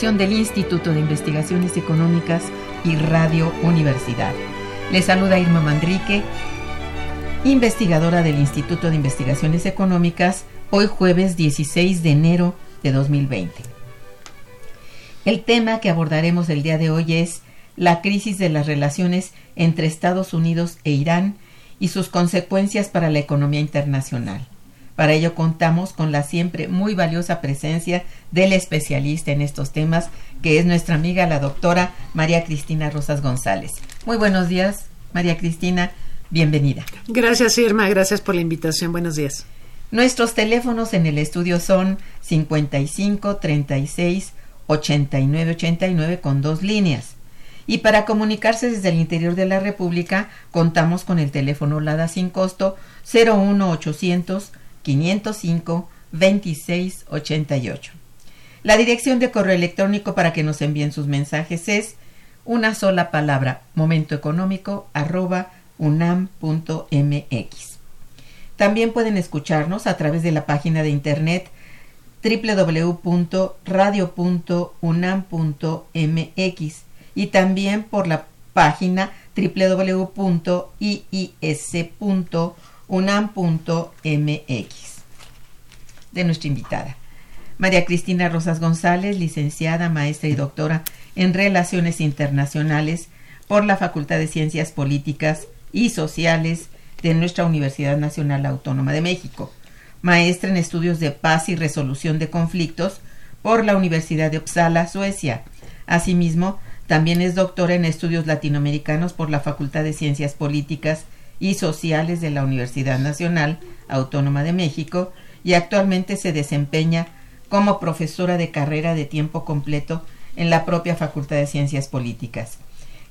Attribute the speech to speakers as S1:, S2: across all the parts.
S1: Del Instituto de Investigaciones Económicas y Radio Universidad. Les saluda Irma Mandrique, investigadora del Instituto de Investigaciones Económicas, hoy jueves 16 de enero de 2020. El tema que abordaremos el día de hoy es la crisis de las relaciones entre Estados Unidos e Irán y sus consecuencias para la economía internacional. Para ello contamos con la siempre muy valiosa presencia del especialista en estos temas, que es nuestra amiga la doctora María Cristina Rosas González. Muy buenos días, María Cristina, bienvenida.
S2: Gracias, Irma, gracias por la invitación. Buenos días.
S1: Nuestros teléfonos en el estudio son 55 36 89 89 con dos líneas. Y para comunicarse desde el interior de la República, contamos con el teléfono LADA sin costo 01800 505 2688. La dirección de correo electrónico para que nos envíen sus mensajes es una sola palabra momentoeconómico arroba unam.mx. También pueden escucharnos a través de la página de internet www.radio.unam.mx y también por la página www.iis.unam.mx unam.mx de nuestra invitada. María Cristina Rosas González, licenciada, maestra y doctora en Relaciones Internacionales por la Facultad de Ciencias Políticas y Sociales de nuestra Universidad Nacional Autónoma de México, maestra en Estudios de Paz y Resolución de Conflictos por la Universidad de Uppsala, Suecia. Asimismo, también es doctora en Estudios Latinoamericanos por la Facultad de Ciencias Políticas y Sociales de la Universidad Nacional Autónoma de México y actualmente se desempeña como profesora de carrera de tiempo completo en la propia Facultad de Ciencias Políticas.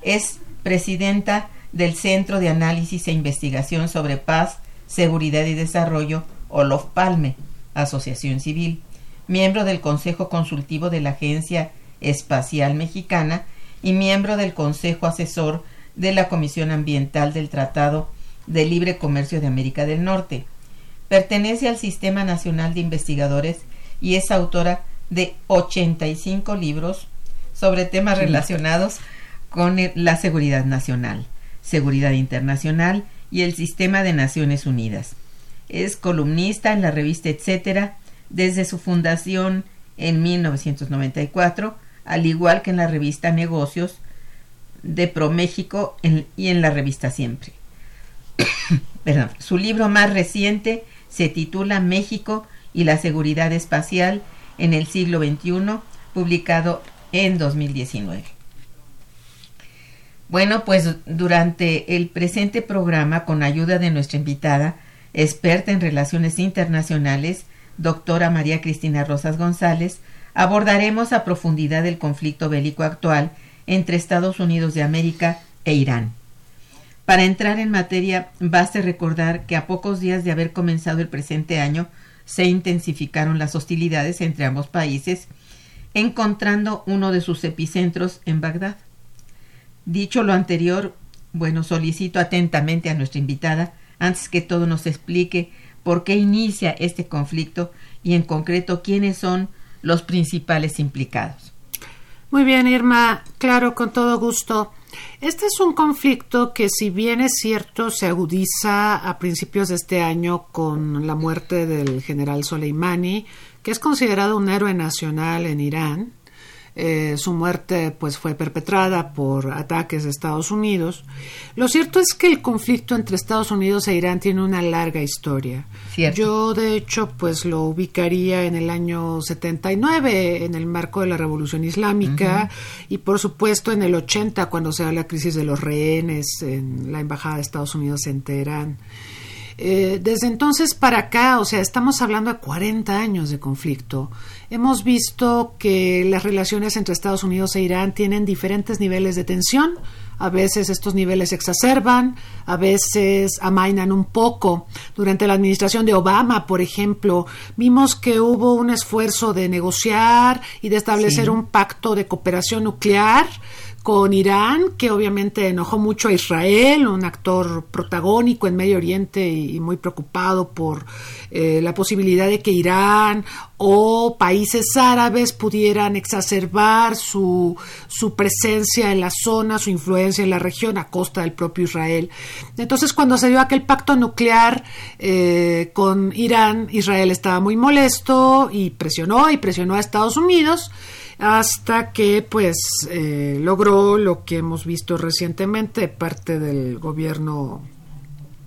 S1: Es presidenta del Centro de Análisis e Investigación sobre Paz, Seguridad y Desarrollo, Olof Palme, Asociación Civil, miembro del Consejo Consultivo de la Agencia Espacial Mexicana y miembro del Consejo Asesor de la Comisión Ambiental del Tratado de Libre Comercio de América del Norte. Pertenece al Sistema Nacional de Investigadores y es autora de 85 libros sobre temas relacionados con la seguridad nacional, seguridad internacional y el sistema de Naciones Unidas. Es columnista en la revista Etcétera desde su fundación en 1994, al igual que en la revista Negocios de ProMéxico y en la revista Siempre. Perdón. Su libro más reciente se titula México y la seguridad espacial en el siglo XXI, publicado en 2019. Bueno, pues durante el presente programa, con ayuda de nuestra invitada, experta en relaciones internacionales, doctora María Cristina Rosas González, abordaremos a profundidad el conflicto bélico actual entre Estados Unidos de América e Irán. Para entrar en materia, baste recordar que a pocos días de haber comenzado el presente año, se intensificaron las hostilidades entre ambos países, encontrando uno de sus epicentros en Bagdad. Dicho lo anterior, bueno, solicito atentamente a nuestra invitada, antes que todo nos explique por qué inicia este conflicto y en concreto quiénes son los principales implicados.
S2: Muy bien, Irma, claro, con todo gusto. Este es un conflicto que, si bien es cierto, se agudiza a principios de este año con la muerte del general Soleimani, que es considerado un héroe nacional en Irán, eh, su muerte pues fue perpetrada por ataques de Estados Unidos. Lo cierto es que el conflicto entre Estados Unidos e Irán tiene una larga historia. Yo de hecho pues lo ubicaría en el año 79 en el marco de la Revolución Islámica y por supuesto en el 80 cuando se da la crisis de los rehenes en la embajada de Estados Unidos en Teherán. Eh, desde entonces para acá, o sea, estamos hablando de 40 años de conflicto. Hemos visto que las relaciones entre Estados Unidos e Irán tienen diferentes niveles de tensión. A veces estos niveles se exacerban, a veces amainan un poco. Durante la administración de Obama, por ejemplo, vimos que hubo un esfuerzo de negociar y de establecer un pacto de cooperación nuclear con Irán, que obviamente enojó mucho a Israel, un actor protagónico en Medio Oriente y, muy preocupado por eh, la posibilidad de que Irán o países árabes pudieran exacerbar su, su presencia en la zona, su influencia en la región a costa del propio Israel. Entonces, cuando se dio aquel pacto nuclear eh, con Irán, Israel estaba muy molesto y presionó y presionó a Estados Unidos hasta que pues eh, logró lo que hemos visto recientemente parte del gobierno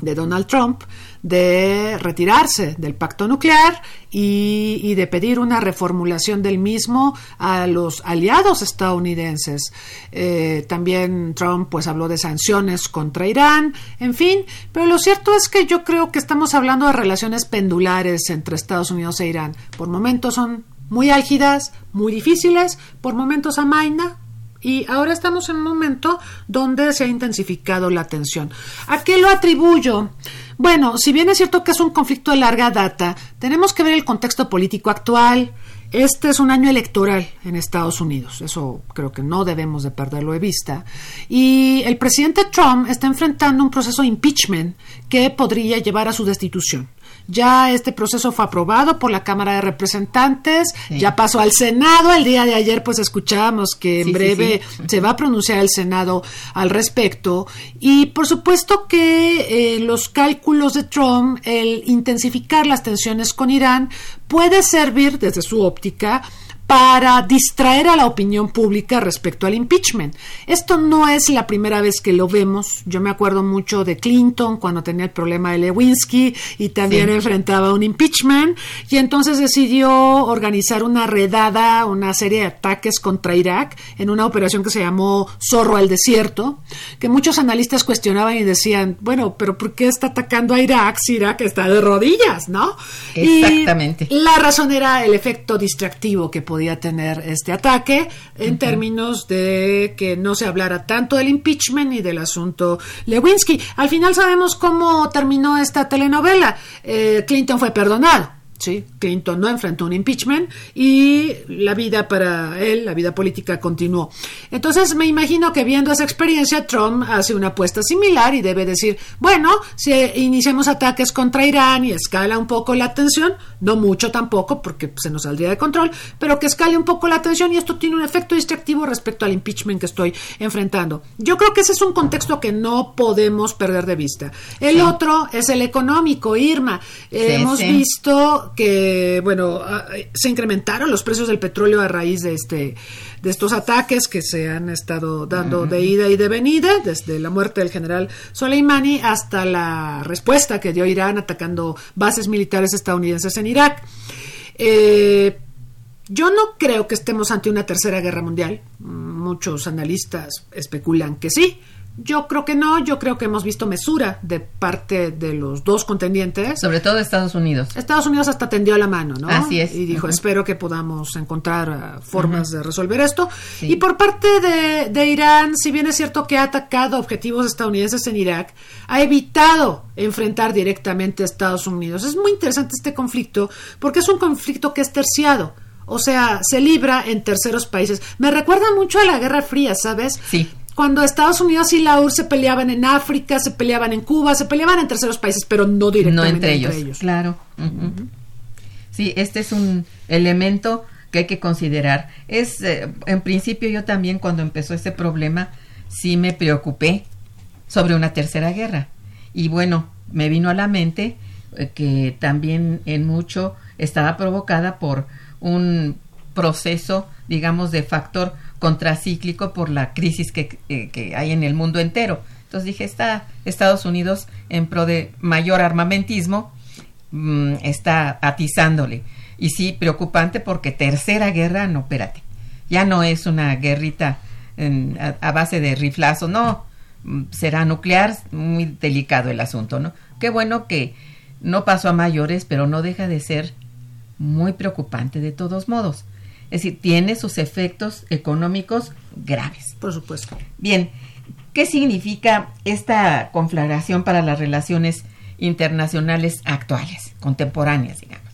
S2: de Donald Trump de retirarse del pacto nuclear y, de pedir una reformulación del mismo a los aliados estadounidenses. Eh, también Trump pues habló de sanciones contra Irán, en fin, pero lo cierto es que yo creo que estamos hablando de relaciones pendulares entre Estados Unidos e Irán. Por momentos son muy álgidas, muy difíciles, por momentos amaina, y ahora estamos en un momento donde se ha intensificado la tensión. ¿A qué lo atribuyo? Bueno, si bien es cierto que es un conflicto de larga data, tenemos que ver el contexto político actual. Este es un año electoral en Estados Unidos, eso creo que no debemos de perderlo de vista. Y el presidente Trump está enfrentando un proceso de impeachment que podría llevar a su destitución. Ya este proceso fue aprobado por la Cámara de Representantes, ya pasó al Senado. El día de ayer pues escuchábamos que en breve se va a pronunciar el Senado al respecto. Y por supuesto que eh, los cálculos de Trump, el intensificar las tensiones con Irán, puede servir desde su óptica para distraer a la opinión pública respecto al impeachment. Esto no es la primera vez que lo vemos. Yo me acuerdo mucho de Clinton cuando tenía el problema de Lewinsky y también enfrentaba un impeachment y entonces decidió organizar una redada, una serie de ataques contra Irak en una operación que se llamó Zorro al Desierto, que muchos analistas cuestionaban y decían, bueno, pero ¿por qué está atacando a Irak si Irak está de rodillas, no?
S1: Exactamente.
S2: la razón era el efecto distractivo que podía tener este ataque en términos de que no se hablara tanto del impeachment y del asunto Lewinsky. Al final sabemos cómo terminó esta telenovela. Eh, Clinton fue perdonado. Sí, Clinton no enfrentó un impeachment y la vida para él, la vida política continuó. Entonces me imagino que viendo esa experiencia, Trump hace una apuesta similar y debe decir, bueno, si iniciamos ataques contra Irán y escala un poco la tensión, no mucho tampoco porque se nos saldría de control, pero que escale un poco la tensión y esto tiene un efecto distractivo respecto al impeachment que estoy enfrentando. Yo creo que ese es un contexto que no podemos perder de vista. El otro es el económico, Irma. hemos visto que, bueno, se incrementaron los precios del petróleo a raíz de este de estos ataques que se han estado dando de ida y de venida, desde la muerte del general Soleimani hasta la respuesta que dio Irán atacando bases militares estadounidenses en Irak. Eh, yo no creo que estemos ante una tercera guerra mundial. Muchos analistas especulan que sí. Yo creo que no, yo creo que hemos visto mesura de parte de los dos contendientes.
S1: Sobre todo Estados Unidos.
S2: Estados Unidos hasta tendió la mano, ¿no?
S1: Así es.
S2: Y dijo, espero que podamos encontrar uh, formas de resolver esto. Y por parte de, de, Irán, si bien es cierto que ha atacado objetivos estadounidenses en Irak, ha evitado enfrentar directamente a Estados Unidos. Es muy interesante este conflicto porque es un conflicto que es terciado. O sea, se libra en terceros países. Me recuerda mucho a la Guerra Fría, ¿sabes?
S1: Sí
S2: cuando Estados Unidos y la URSS se peleaban en África, se peleaban en Cuba, se peleaban en terceros países, pero no directamente
S1: entre, ellos. Claro. Sí, este es un elemento que hay que considerar. Es, eh, en principio yo también cuando empezó este problema, sí me preocupé sobre una tercera guerra. Y bueno, me vino a la mente eh, que también en mucho estaba provocada por un proceso, digamos, de factor contracíclico por la crisis que, eh, que, hay en el mundo entero. Entonces dije, está Estados Unidos en pro de mayor armamentismo, mm, está atizándole. Y sí, preocupante porque tercera guerra, no, espérate, ya no es una guerrita a, base de riflazo, no, mm, será nuclear, muy delicado el asunto, ¿no? Qué bueno que no pasó a mayores, pero no deja de ser muy preocupante de todos modos. Es decir, tiene sus efectos económicos graves.
S2: Por supuesto.
S1: Bien, ¿qué significa esta conflagración para las relaciones internacionales actuales, contemporáneas, digamos?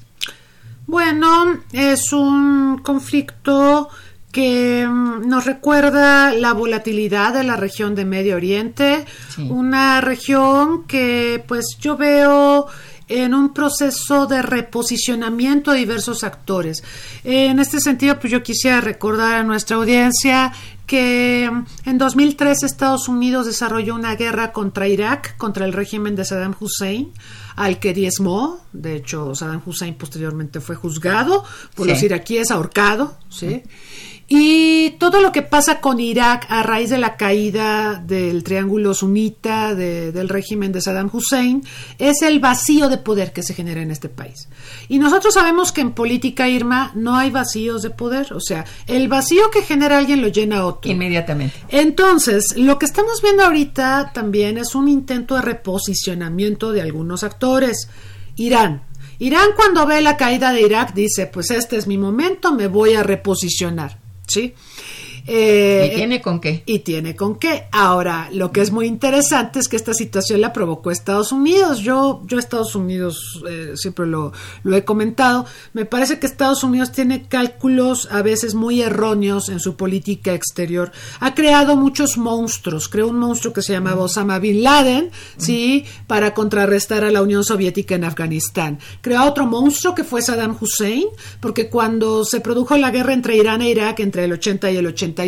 S2: Bueno, es un conflicto que mm, nos recuerda la volatilidad de la región de Medio Oriente, una región que pues yo veo en un proceso de reposicionamiento de diversos actores. En este sentido, pues yo quisiera recordar a nuestra audiencia que en 2003 Estados Unidos desarrolló una guerra contra Irak, contra el régimen de Saddam Hussein, al que diezmó. De hecho, Saddam Hussein posteriormente fue juzgado por los iraquíes, ahorcado. ¿sí? Y todo lo que pasa con Irak a raíz de la caída del triángulo sunita del régimen de Saddam Hussein es el vacío de poder que se genera en este país. Y nosotros sabemos que en política, Irma, no hay vacíos de poder. O sea, el vacío que genera alguien lo llena otro.
S1: Inmediatamente.
S2: Entonces, lo que estamos viendo ahorita también es un intento de reposicionamiento de algunos actores. Irán, Irán cuando ve la caída de Irak dice, pues este es mi momento, me voy a reposicionar. ¿sí?
S1: Eh, ¿Y tiene con qué?
S2: Y tiene con qué. Ahora, lo que es muy interesante es que esta situación la provocó Estados Unidos. Yo, yo Estados Unidos eh, siempre lo, lo, he comentado. Me parece que Estados Unidos tiene cálculos a veces muy erróneos en su política exterior. Ha creado muchos monstruos. Creó un monstruo que se llamaba Osama Bin Laden, ¿sí? Para contrarrestar a la Unión Soviética en Afganistán. Creó otro monstruo que fue Saddam Hussein, porque cuando se produjo la guerra entre Irán e Irak entre el 80 y el 80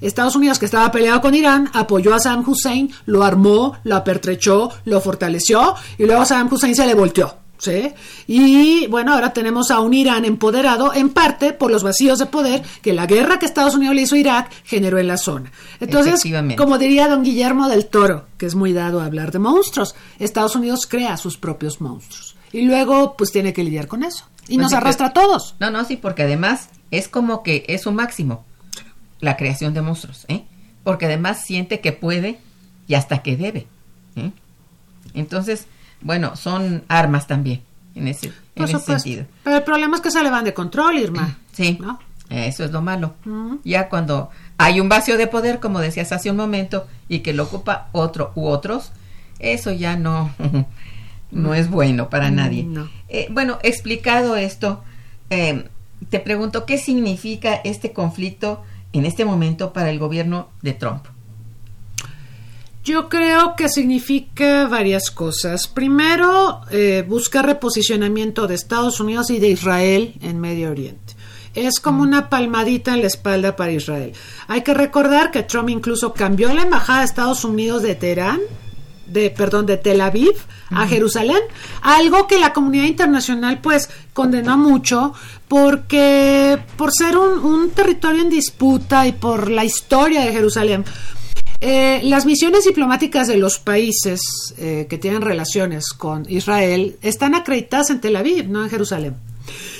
S2: Estados Unidos, que estaba peleado con Irán, apoyó a Saddam Hussein, lo armó, lo apertrechó, lo fortaleció y luego Saddam Hussein se le volteó. ¿Sí? Y bueno, ahora tenemos a un Irán empoderado en parte por los vacíos de poder que la guerra que Estados Unidos le hizo a Irak generó en la zona. Entonces, como diría don Guillermo del Toro, que es muy dado a hablar de monstruos, Estados Unidos crea sus propios monstruos. Y luego, pues tiene que lidiar con eso. Y pues nos arrastra a todos.
S1: No, no, sí, porque además es como que es un máximo la creación de monstruos, ¿eh? porque además siente que puede y hasta que debe. ¿eh? Entonces, bueno, son armas también en ese, sentido.
S2: Pero el problema es que se le van de control, Irma.
S1: Sí, ¿no? eso es lo malo. Ya cuando hay un vacío de poder, como decías hace un momento, y que lo ocupa otro u otros, eso ya no, no es bueno para nadie.
S2: no.
S1: Eh, bueno, explicado esto, eh, te pregunto, ¿qué significa este conflicto en este momento para el gobierno de Trump?
S2: Yo creo que significa varias cosas. Primero, eh, busca reposicionamiento de Estados Unidos y de Israel en Medio Oriente. Es como una palmadita en la espalda para Israel. Hay que recordar que Trump incluso cambió la embajada de Estados Unidos de Teherán, de perdón, de Tel Aviv a Jerusalén, algo que la comunidad internacional pues condenó mucho porque por ser un, territorio en disputa y por la historia de Jerusalén, eh, las misiones diplomáticas de los países eh, que tienen relaciones con Israel están acreditadas en Tel Aviv, no en Jerusalén.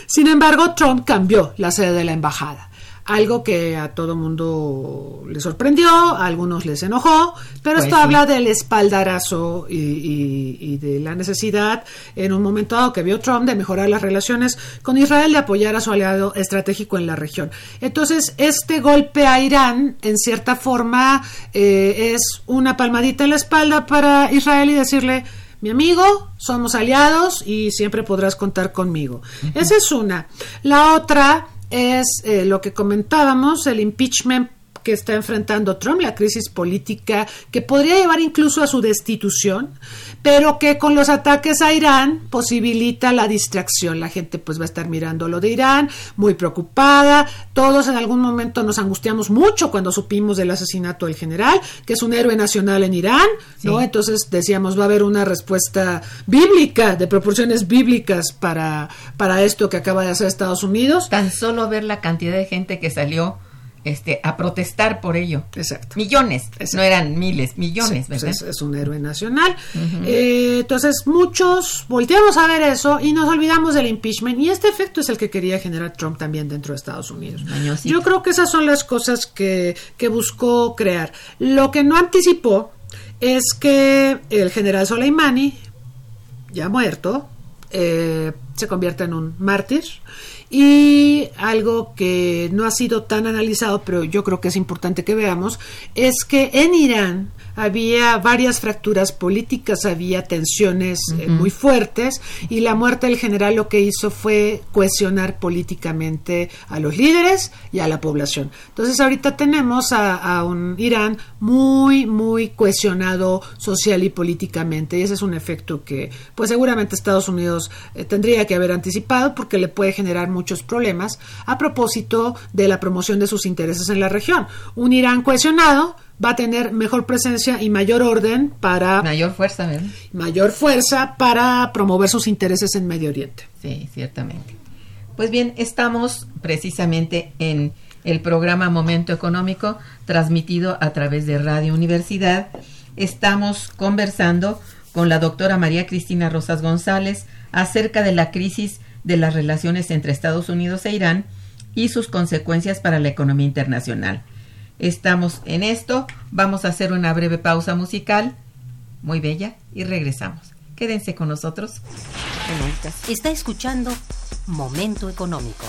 S2: Sin embargo, Trump cambió la sede de la embajada, algo que a todo mundo le sorprendió, a algunos les enojó, pero
S1: Pues
S2: esto
S1: sí.
S2: habla del espaldarazo y, y- y de la necesidad en un momento dado que vio Trump de mejorar las relaciones con Israel, de apoyar a su aliado estratégico en la región. Entonces, este golpe a Irán, en cierta forma, eh, es una palmadita en la espalda para Israel y decirle, mi amigo, somos aliados y siempre podrás contar conmigo. Esa es una. La otra es eh, lo que comentábamos, el impeachment que está enfrentando Trump, la crisis política que podría llevar incluso a su destitución, pero que con los ataques a Irán posibilita la distracción. La gente pues va a estar mirando lo de Irán, muy preocupada. Todos en algún momento nos angustiamos mucho cuando supimos del asesinato del general, que es un héroe nacional en Irán, ¿no? Entonces decíamos va a haber una respuesta bíblica, de proporciones bíblicas para, para esto que acaba de hacer Estados Unidos.
S1: Tan solo ver la cantidad de gente que salió este, a protestar por ello.
S2: Exacto.
S1: Millones,
S2: Exacto.
S1: no eran miles, millones,
S2: Sí, pues
S1: ¿verdad?
S2: es, es un héroe nacional. Eh, entonces, muchos volteamos a ver eso y nos olvidamos del impeachment. Y este efecto es el que quería generar Trump también dentro de Estados Unidos.
S1: Mañosito.
S2: Yo creo que esas son las cosas que, que buscó crear. Lo que no anticipó es que el general Soleimani, ya muerto, eh, se convierte en un mártir. Y algo que no ha sido tan analizado, pero yo creo que es importante que veamos, es que en Irán había varias fracturas políticas, había tensiones eh, muy fuertes y la muerte del general lo que hizo fue cohesionar políticamente a los líderes y a la población. Entonces ahorita tenemos a, a un Irán muy, muy cohesionado social y políticamente y ese es un efecto que pues seguramente Estados Unidos eh, tendría que haber anticipado porque le puede generar muchos problemas a propósito de la promoción de sus intereses en la región. Un Irán cohesionado va a tener mejor presencia y mayor orden para
S1: Mayor fuerza, ¿verdad?
S2: mayor fuerza para promover sus intereses en Medio Oriente.
S1: Sí, ciertamente. Pues bien, estamos precisamente en el programa Momento Económico, transmitido a través de Radio Universidad. Estamos conversando con la doctora María Cristina Rosas González acerca de la crisis de las relaciones entre Estados Unidos e Irán y sus consecuencias para la economía internacional. Estamos en esto, vamos a hacer una breve pausa musical, muy bella, y regresamos. Quédense con nosotros.
S3: Está escuchando Momento Económico.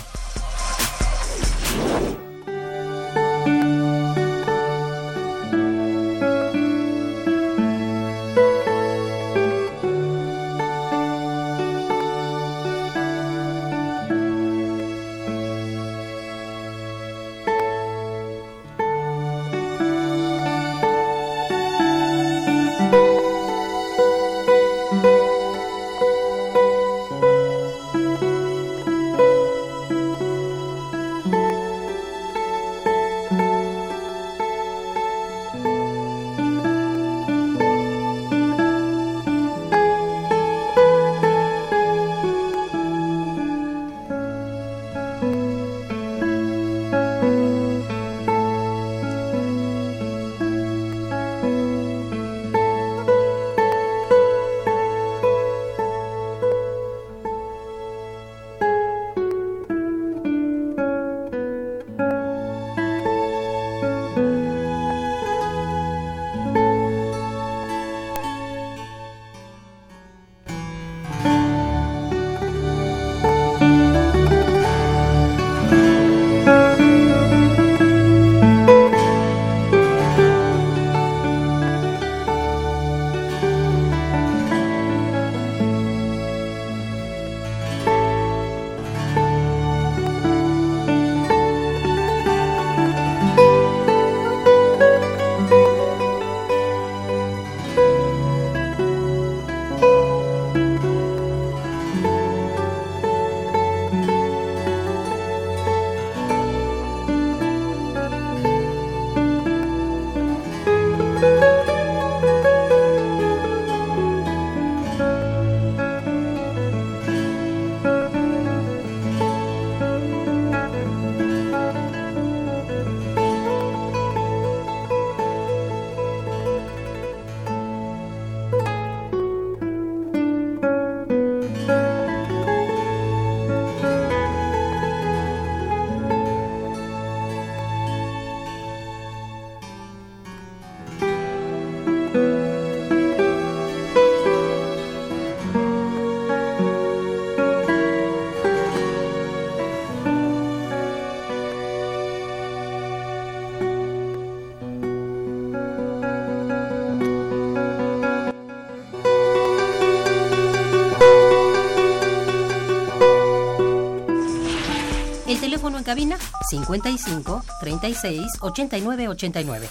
S3: Cabina 55 36 89 89.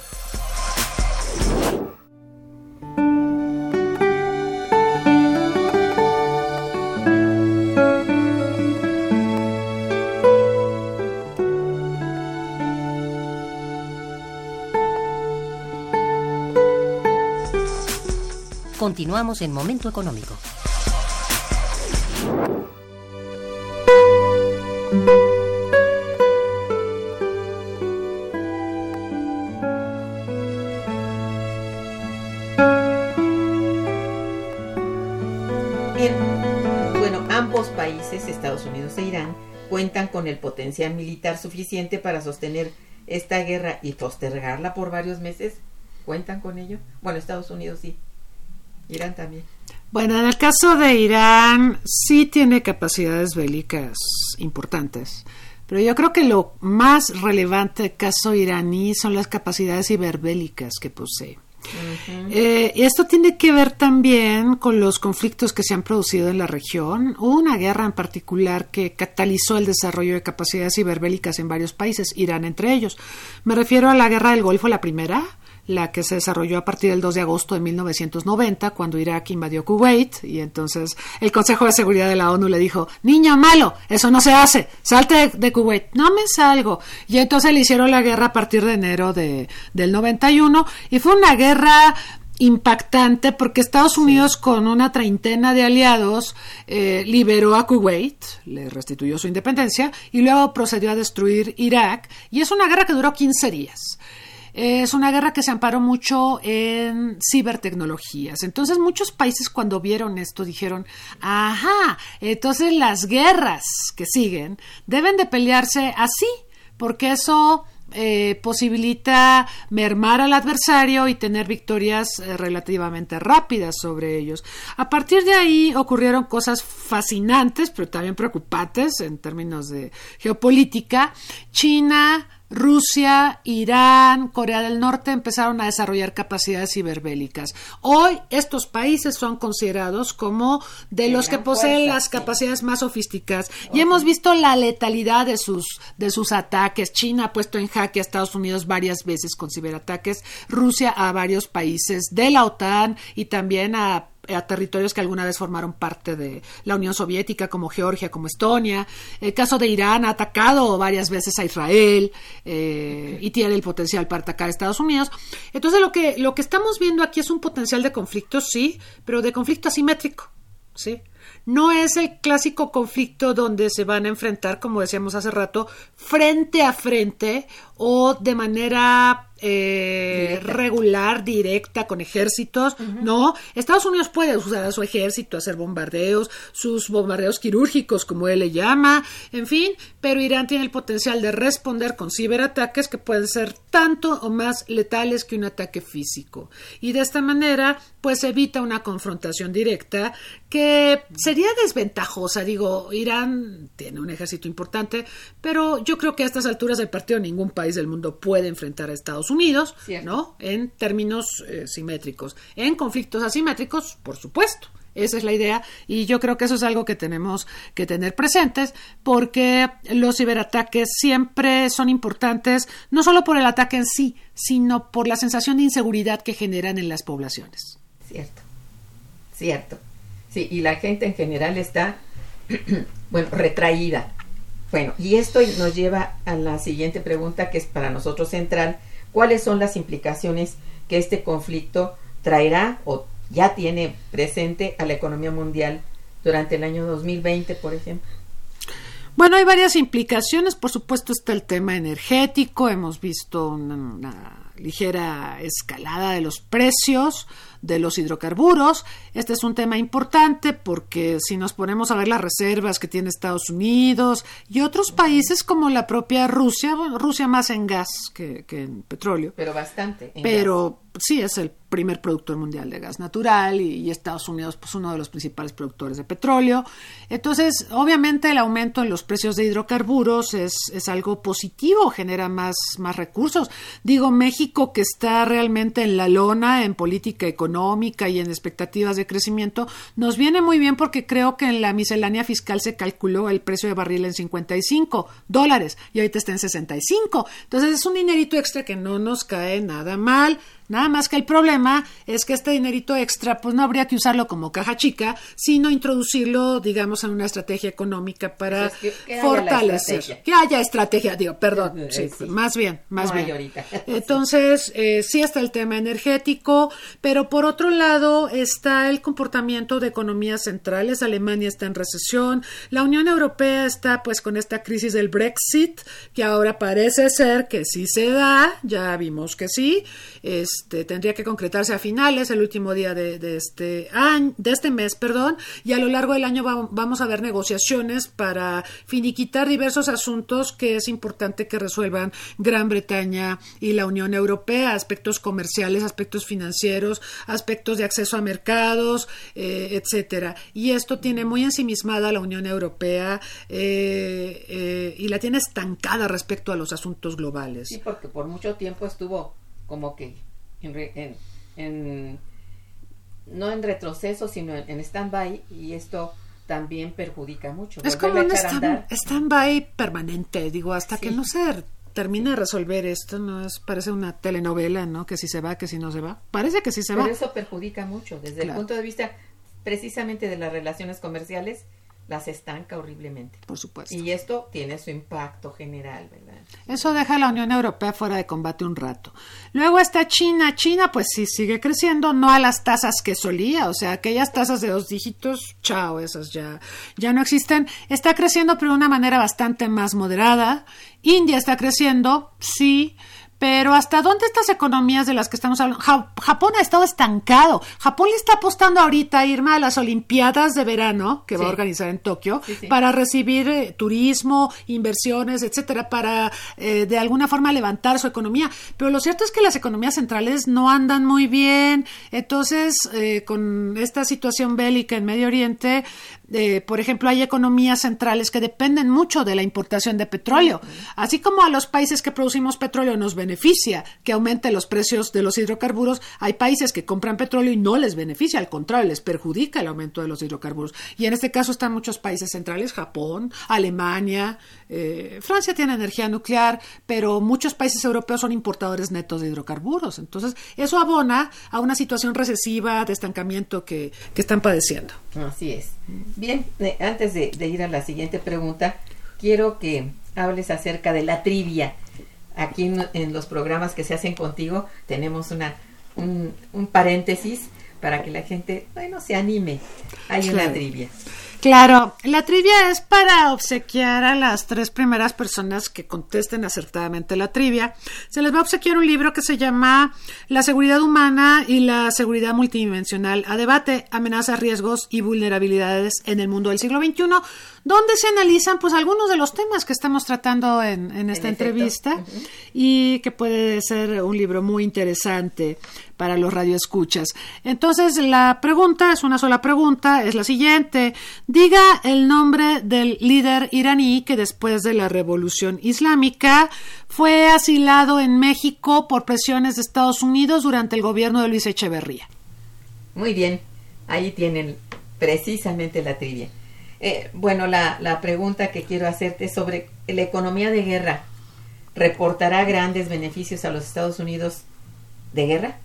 S3: Continuamos en Momento Económico.
S1: Bueno, ambos países, Estados Unidos e Irán, cuentan con el potencial militar suficiente para sostener esta guerra y postergarla por varios meses. ¿Cuentan con ello? Bueno, Estados Unidos sí. Irán también.
S2: Bueno, en el caso de Irán sí tiene capacidades bélicas importantes, pero yo creo que lo más relevante del caso iraní son las capacidades ciberbélicas que posee. Y esto tiene que ver también con los conflictos que se han producido en la región. Hubo una guerra en particular que catalizó el desarrollo de capacidades ciberbélicas en varios países, Irán entre ellos. Me refiero a la guerra del Golfo, la primera, la que se desarrolló a partir del 2 de agosto de 1990, cuando Irak invadió Kuwait, y entonces el Consejo de Seguridad de la ONU le dijo, niño malo, eso no se hace, salte de, Kuwait, no me salgo. Y entonces le hicieron la guerra a partir de enero de, del 91, y fue una guerra impactante porque Estados Unidos con una treintena de aliados eh, liberó a Kuwait, le restituyó su independencia y luego procedió a destruir Irak y es una guerra que duró 15 días. Es una guerra que se amparó mucho en cibertecnologías. Entonces muchos países cuando vieron esto dijeron, ajá, entonces las guerras que siguen deben de pelearse así, porque eso eh, posibilita mermar al adversario y tener victorias eh, relativamente rápidas sobre ellos. A partir de ahí ocurrieron cosas fascinantes, pero también preocupantes en términos de geopolítica. China Rusia, Irán, Corea del Norte empezaron a desarrollar capacidades ciberbélicas. Hoy estos países son considerados como de los que poseen las capacidades más sofisticadas y hemos visto la letalidad de sus de sus ataques. China ha puesto en jaque a Estados Unidos varias veces con ciberataques, Rusia a varios países de la OTAN y también a a territorios que alguna vez formaron parte de la Unión Soviética, como Georgia, como Estonia. El caso de Irán ha atacado varias veces a Israel eh, y tiene el potencial para atacar a Estados Unidos. Entonces lo que, lo que estamos viendo aquí es un potencial de conflicto, sí, pero de conflicto asimétrico, ¿sí? No es el clásico conflicto donde se van a enfrentar, como decíamos hace rato, frente a frente o de manera eh, regular, directa, con ejércitos, ¿no? Estados Unidos puede usar a su ejército, hacer bombardeos, sus bombardeos quirúrgicos, como él le llama, en fin, pero Irán tiene el potencial de responder con ciberataques que pueden ser tanto o más letales que un ataque físico. Y de esta manera, pues evita una confrontación directa que sería desventajosa. Digo, Irán tiene un ejército importante, pero yo creo que a estas alturas del partido ningún país del mundo puede enfrentar a Estados Unidos, ¿no? En términos eh, simétricos. En conflictos asimétricos, por supuesto. Esa es la idea y yo creo que eso es algo que tenemos que tener presentes porque los ciberataques siempre son importantes no solo por el ataque en sí, sino por la sensación de inseguridad que generan en las poblaciones.
S1: Cierto, cierto. Sí, y la gente en general está, bueno, retraída bueno, y esto nos lleva a la siguiente pregunta que es para nosotros central. ¿Cuáles son las implicaciones que este conflicto traerá o ya tiene presente a la economía mundial durante el año 2020, por ejemplo?
S2: Bueno, hay varias implicaciones. Por supuesto está el tema energético. Hemos visto una, ligera escalada de los precios de los hidrocarburos. Este es un tema importante porque si nos ponemos a ver las reservas que tiene Estados Unidos y otros países como la propia Rusia, Rusia más en gas que, en petróleo.
S1: Pero bastante.
S2: pero sí es el primer productor mundial de gas natural y, Estados Unidos pues uno de los principales productores de petróleo. Entonces, obviamente el aumento en los precios de hidrocarburos es, es algo positivo, genera más, más recursos. Digo, México Que está realmente en la lona en política económica y en expectativas de crecimiento, nos viene muy bien porque creo que en la miscelánea fiscal se calculó el precio de barril en 55 dólares y ahorita está en 65. Entonces es un dinerito extra que no nos cae nada mal. Nada más que el problema es que este dinerito extra, pues no habría que usarlo como caja chica, sino introducirlo, digamos, en una estrategia económica para fortalecer. Que haya estrategia, digo, perdón, eh, sí, más bien, más bien. Entonces, eh, sí está el tema energético, pero por otro lado está el comportamiento de economías centrales. Alemania está en recesión, la Unión Europea está pues con esta crisis del Brexit, que ahora parece ser que sí se da, ya vimos que sí. Este, tendría que concretarse a finales, el último día de, este año, de este mes, perdón, y a lo largo del año vamos a ver negociaciones para finiquitar diversos asuntos que es importante que resuelvan Gran Bretaña y la Unión Europea, aspectos comerciales, aspectos financieros, aspectos de acceso a mercados, eh, etcétera. Y esto tiene muy ensimismada la Unión Europea eh, eh, y la tiene estancada respecto a los asuntos globales.
S1: Sí, porque por mucho tiempo estuvo como que en, no en retroceso, sino en, stand-by y esto también perjudica mucho.
S2: Es como un stand-by permanente, digo, hasta que no se termine de resolver esto, no es parece una telenovela, ¿no? Que si se va, que si no se va. Parece que sí se va.
S1: Pero eso perjudica mucho desde el punto de vista precisamente de las relaciones comerciales las estanca horriblemente.
S2: Por supuesto.
S1: Y esto tiene su impacto general, ¿verdad?
S2: Eso deja a la Unión Europea fuera de combate un rato. Luego está China. China, pues sí, sigue creciendo, no a las tasas que solía, o sea, aquellas tasas de dos dígitos, chao, esas ya, ya no existen. Está creciendo, pero de una manera bastante más moderada. India está creciendo, sí pero ¿hasta dónde estas economías de las que estamos hablando? Japón ha estado estancado. Japón le está apostando ahorita, Irma, a las Olimpiadas de verano que va a organizar en Tokio para recibir eh, turismo, inversiones, etcétera, para eh, de alguna forma levantar su economía. Pero lo cierto es que las economías centrales no andan muy bien. Entonces, eh, con esta situación bélica en Medio Oriente, por ejemplo, hay economías centrales que dependen mucho de la importación de petróleo. Así como a los países que producimos petróleo nos beneficia que aumente los precios de los hidrocarburos, hay países que compran petróleo y no les beneficia, al contrario, les perjudica el aumento de los hidrocarburos. Y en este caso están muchos países centrales, Japón, Alemania, eh, Francia tiene energía nuclear, pero muchos países europeos son importadores netos de hidrocarburos. Entonces, eso abona a una situación recesiva de estancamiento que, que están padeciendo.
S1: Así es. Bien, eh, antes de, ir a la siguiente pregunta, quiero que hables acerca de la trivia. Aquí en, los programas que se hacen contigo tenemos una un, paréntesis para que la gente, bueno, se anime. Hay una trivia.
S2: Claro, la trivia es para obsequiar a las tres primeras personas que contesten acertadamente la trivia. Se les va a obsequiar un libro que se llama La seguridad humana y la seguridad multidimensional a debate, amenazas, riesgos y vulnerabilidades en el mundo del siglo XXI, donde se analizan pues algunos de los temas que estamos tratando en, esta entrevista y que puede ser un libro muy interesante para los radioescuchas. Entonces, la pregunta es una sola pregunta, es la siguiente. Diga el nombre del líder iraní que después de la revolución islámica fue asilado en México por presiones de Estados Unidos durante el gobierno de Luis Echeverría.
S1: Muy bien, ahí tienen precisamente la trivia. Eh, bueno, la, la pregunta que quiero hacerte es sobre la economía de guerra. ¿Reportará grandes beneficios a los Estados Unidos de guerra?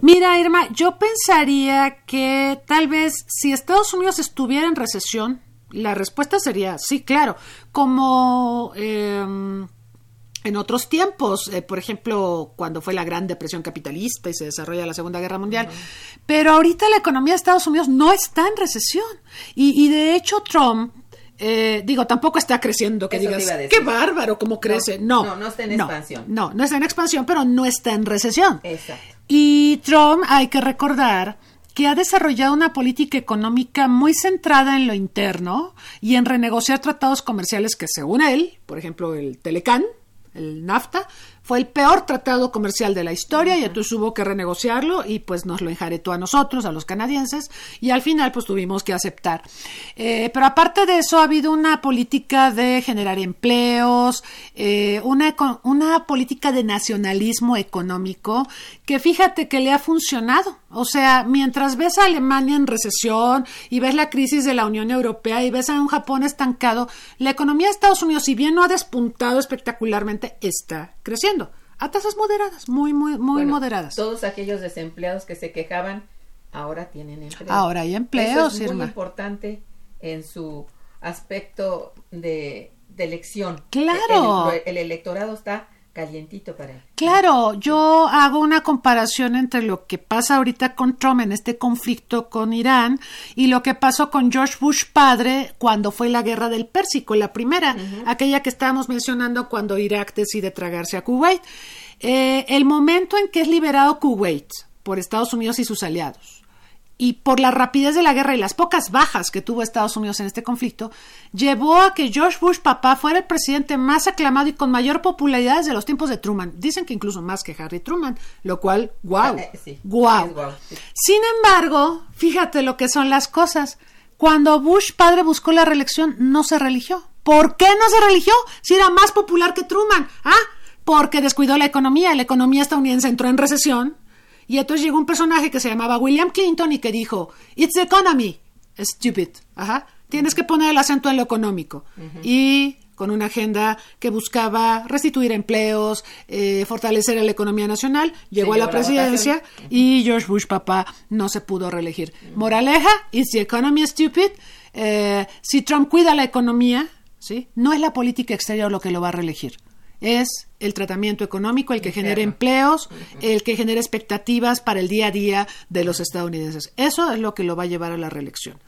S2: Mira, Irma, yo pensaría que tal vez si Estados Unidos estuviera en recesión, la respuesta sería sí, claro, como em, en otros tiempos, eh, por ejemplo, cuando fue la Gran Depresión Capitalista y se desarrolla la Segunda Guerra Mundial. Pero ahorita la economía de Estados Unidos no está en recesión. Y, y de hecho Trump eh, digo, tampoco está creciendo, que digas, qué bárbaro, cómo crece. No,
S1: no, no, está en expansión.
S2: No, no está en expansión, pero no está en recesión. Y Trump, hay que recordar que ha desarrollado una política económica muy centrada en lo interno y en renegociar tratados comerciales que, según él, por ejemplo, el Telecan, el NAFTA, fue el peor tratado comercial de la historia y entonces hubo que renegociarlo y pues nos lo enjaretó a nosotros, a los canadienses, y al final pues tuvimos que aceptar. Eh, pero aparte de eso ha habido una política de generar empleos, eh, una, una política de nacionalismo económico que fíjate que le ha funcionado. O sea, mientras ves a Alemania en recesión y ves la crisis de la Unión Europea y ves a un Japón estancado, la economía de Estados Unidos, si bien no ha despuntado espectacularmente, está creciendo a tasas moderadas, muy, muy, muy moderadas.
S1: Todos aquellos desempleados que se quejaban ahora tienen empleo.
S2: Ahora hay empleos,
S1: Eso es muy importante en su aspecto de, elección.
S2: Claro.
S1: el electorado está calientito para él.
S2: Claro, yo hago una comparación entre lo que pasa ahorita con Trump en este conflicto con Irán y lo que pasó con George Bush padre cuando fue la guerra del Pérsico, la primera, aquella que estábamos mencionando cuando Irak decide tragarse a Kuwait. Eh, el momento en que es liberado Kuwait por Estados Unidos y sus aliados y por la rapidez de la guerra y las pocas bajas que tuvo Estados Unidos en este conflicto, llevó a que George Bush papá fuera el presidente más aclamado y con mayor popularidad desde los tiempos de Truman. Dicen que incluso más que Harry Truman, lo cual, wow, wow. Sin embargo, fíjate lo que son las cosas. Cuando Bush padre buscó la reelección, no se religió. ¿Por qué no se religió? Si era más popular que Truman. Ah, porque descuidó la economía. La economía estadounidense entró en recesión y entonces llegó un personaje que se llamaba William Clinton y que dijo, It's the economy, stupid. Ajá. Tienes que poner el acento en lo económico. Y con una agenda que buscaba restituir empleos, eh, fortalecer a la economía nacional, llegó a la presidencia y George Bush papá no se pudo reelegir. Moraleja, it's the economy stupid. Eh, si Trump cuida la economía, ¿sí? no es la política exterior lo que lo va a reelegir es el tratamiento económico, el que genere empleos, el que genere expectativas para el día a día de los estadounidenses. Eso es lo que lo va a llevar a la reelección.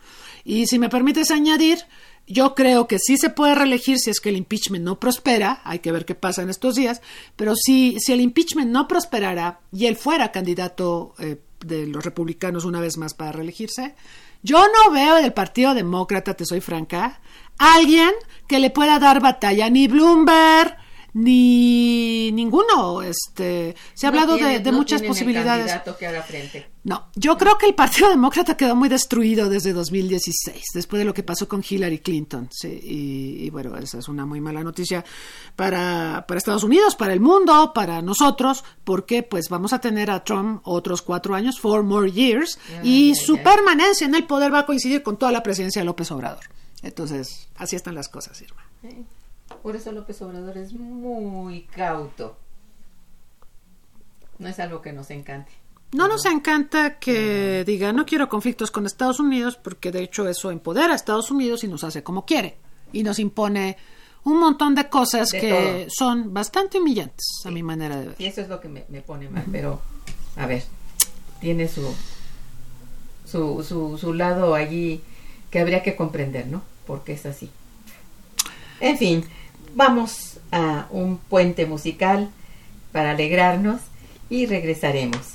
S2: Y si me permites añadir, yo creo que sí se puede reelegir si es que el impeachment no prospera, hay que ver qué pasa en estos días, pero si, si el impeachment no prosperara y él fuera candidato eh, de los republicanos una vez más para reelegirse, yo no veo del Partido Demócrata, te soy franca, alguien que le pueda dar batalla, ni Bloomberg, ni ninguno. Este, se ha hablado de, muchas posibilidades. No, yo creo que el Partido Demócrata quedó muy destruido desde 2016, después de lo que pasó con Hillary Clinton. y, bueno, esa es una muy mala noticia para, para Estados Unidos, para el mundo, para nosotros, porque pues vamos a tener a Trump otros cuatro años, four more years, y su permanencia en el poder va a coincidir con toda la presidencia de López Obrador. Entonces, así están las cosas, Irma.
S1: Por eso López Obrador es muy cauto. No es algo que nos encante.
S2: No nos encanta que diga no quiero conflictos con Estados Unidos porque de hecho eso empodera a Estados Unidos y nos hace como quiere y nos impone un montón de cosas que son bastante humillantes a mi manera de ver.
S1: Y eso es lo que me, pone mal, pero a ver, tiene su, su, su, su lado allí que habría que comprender, ¿no? Porque es así. En fin, Vamos a un puente musical para alegrarnos y regresaremos.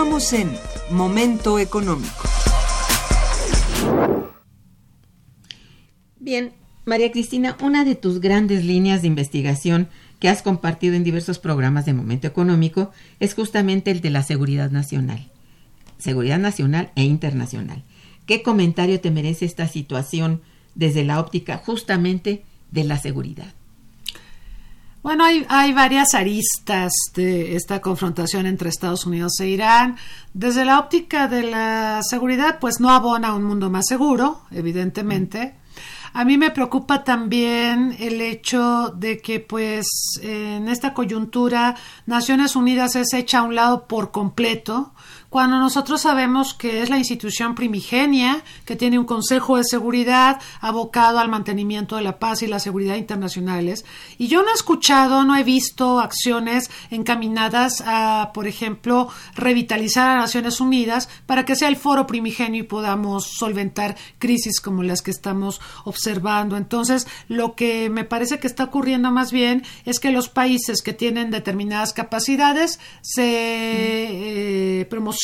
S4: Continuamos en Momento Económico.
S1: Bien, María Cristina, una de tus grandes líneas de investigación que has compartido en diversos programas de Momento Económico es justamente el de la seguridad nacional. Seguridad nacional e internacional. ¿Qué comentario te merece esta situación desde la óptica justamente de la seguridad?
S2: Bueno, hay, hay, varias aristas de esta confrontación entre Estados Unidos e Irán. Desde la óptica de la seguridad, pues no abona a un mundo más seguro, evidentemente. A mí me preocupa también el hecho de que, pues, en esta coyuntura, Naciones Unidas es hecha a un lado por completo cuando nosotros sabemos que es la institución primigenia, que tiene un Consejo de Seguridad abocado al mantenimiento de la paz y la seguridad internacionales. Y yo no he escuchado, no he visto acciones encaminadas a, por ejemplo, revitalizar a Naciones Unidas para que sea el foro primigenio y podamos solventar crisis como las que estamos observando. Entonces, lo que me parece que está ocurriendo más bien es que los países que tienen determinadas capacidades se eh, promocionan